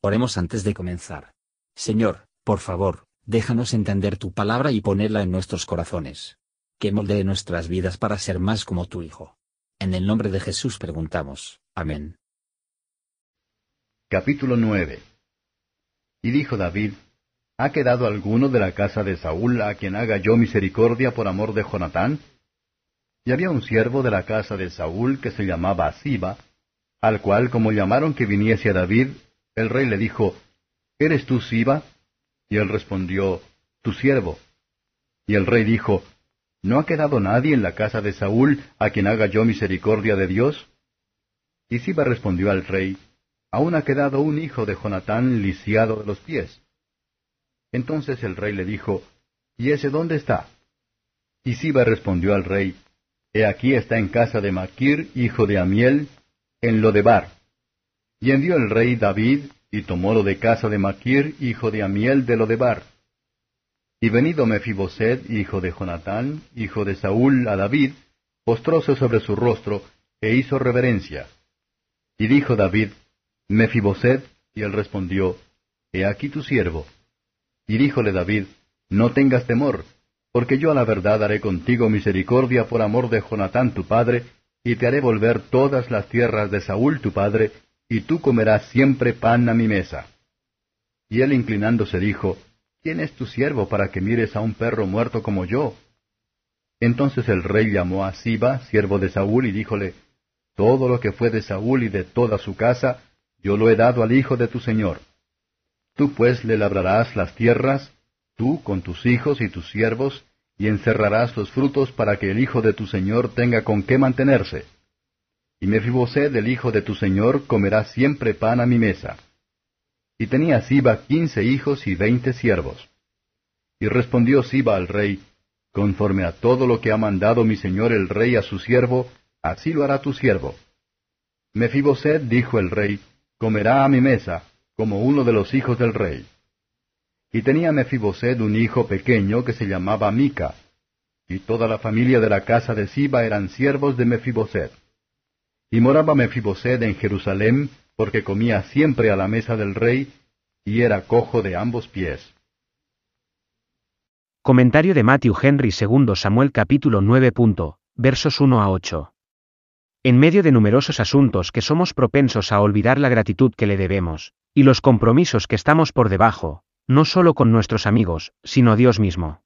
Oremos antes de comenzar. Señor, por favor, déjanos entender tu palabra y ponerla en nuestros corazones. Que moldee nuestras vidas para ser más como tu Hijo. En el nombre de Jesús preguntamos. Amén. Capítulo 9 Y dijo David, ¿Ha quedado alguno de la casa de Saúl a quien haga yo misericordia por amor de Jonatán? Y había un siervo de la casa de Saúl que se llamaba Siba, al cual como llamaron que viniese a David, el rey le dijo, ¿Eres tú Siba? Y él respondió, Tu siervo. Y el rey dijo, ¿No ha quedado nadie en la casa de Saúl a quien haga yo misericordia de Dios? Y Siba respondió al rey, Aún ha quedado un hijo de Jonatán lisiado de los pies. Entonces el rey le dijo, ¿Y ese dónde está? Y Siba respondió al rey, He aquí está en casa de Maquir, hijo de Amiel, en Lodebar. Y envió el rey David, y tomólo de casa de Maquir, hijo de Amiel de Lodebar. Y venido Mefiboset, hijo de Jonatán, hijo de Saúl, a David, postróse sobre su rostro, e hizo reverencia. Y dijo David, Mefiboset, y él respondió, He aquí tu siervo. Y díjole David, No tengas temor, porque yo a la verdad haré contigo misericordia por amor de Jonatán tu padre, y te haré volver todas las tierras de Saúl tu padre, y tú comerás siempre pan a mi mesa. Y él inclinándose dijo, ¿quién es tu siervo para que mires a un perro muerto como yo? Entonces el rey llamó a Siba, siervo de Saúl, y díjole, Todo lo que fue de Saúl y de toda su casa, yo lo he dado al hijo de tu señor. Tú pues le labrarás las tierras, tú con tus hijos y tus siervos, y encerrarás los frutos para que el hijo de tu señor tenga con qué mantenerse. Y Mefiboset, el hijo de tu señor, comerá siempre pan a mi mesa. Y tenía Siba quince hijos y veinte siervos. Y respondió Siba al rey, Conforme a todo lo que ha mandado mi señor el rey a su siervo, así lo hará tu siervo. Mefiboset, dijo el rey, comerá a mi mesa, como uno de los hijos del rey. Y tenía Mefiboset un hijo pequeño que se llamaba Mica, y toda la familia de la casa de Siba eran siervos de Mefiboset. Y moraba Mefiboset en Jerusalén, porque comía siempre a la mesa del rey, y era cojo de ambos pies. Comentario de Matthew Henry II Samuel capítulo 9. versos 1 a 8. En medio de numerosos asuntos que somos propensos a olvidar la gratitud que le debemos, y los compromisos que estamos por debajo, no solo con nuestros amigos, sino Dios mismo.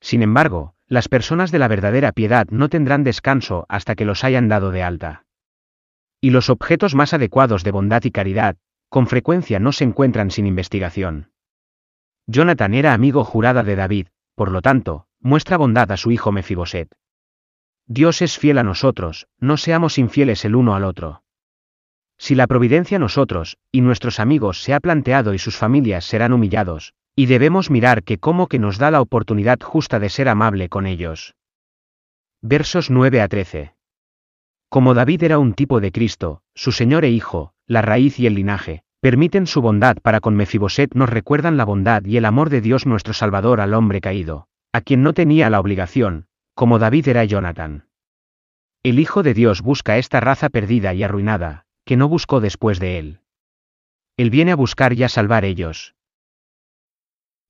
Sin embargo, las personas de la verdadera piedad no tendrán descanso hasta que los hayan dado de alta. Y los objetos más adecuados de bondad y caridad, con frecuencia no se encuentran sin investigación. Jonathan era amigo jurada de David, por lo tanto, muestra bondad a su hijo Mefiboset. Dios es fiel a nosotros, no seamos infieles el uno al otro. Si la providencia nosotros, y nuestros amigos se ha planteado y sus familias serán humillados, y debemos mirar que como que nos da la oportunidad justa de ser amable con ellos. Versos 9 a 13. Como David era un tipo de Cristo, su Señor e Hijo, la raíz y el linaje, permiten su bondad para con Mefiboset nos recuerdan la bondad y el amor de Dios nuestro Salvador al hombre caído, a quien no tenía la obligación, como David era Jonathan. El Hijo de Dios busca esta raza perdida y arruinada, que no buscó después de él. Él viene a buscar y a salvar ellos.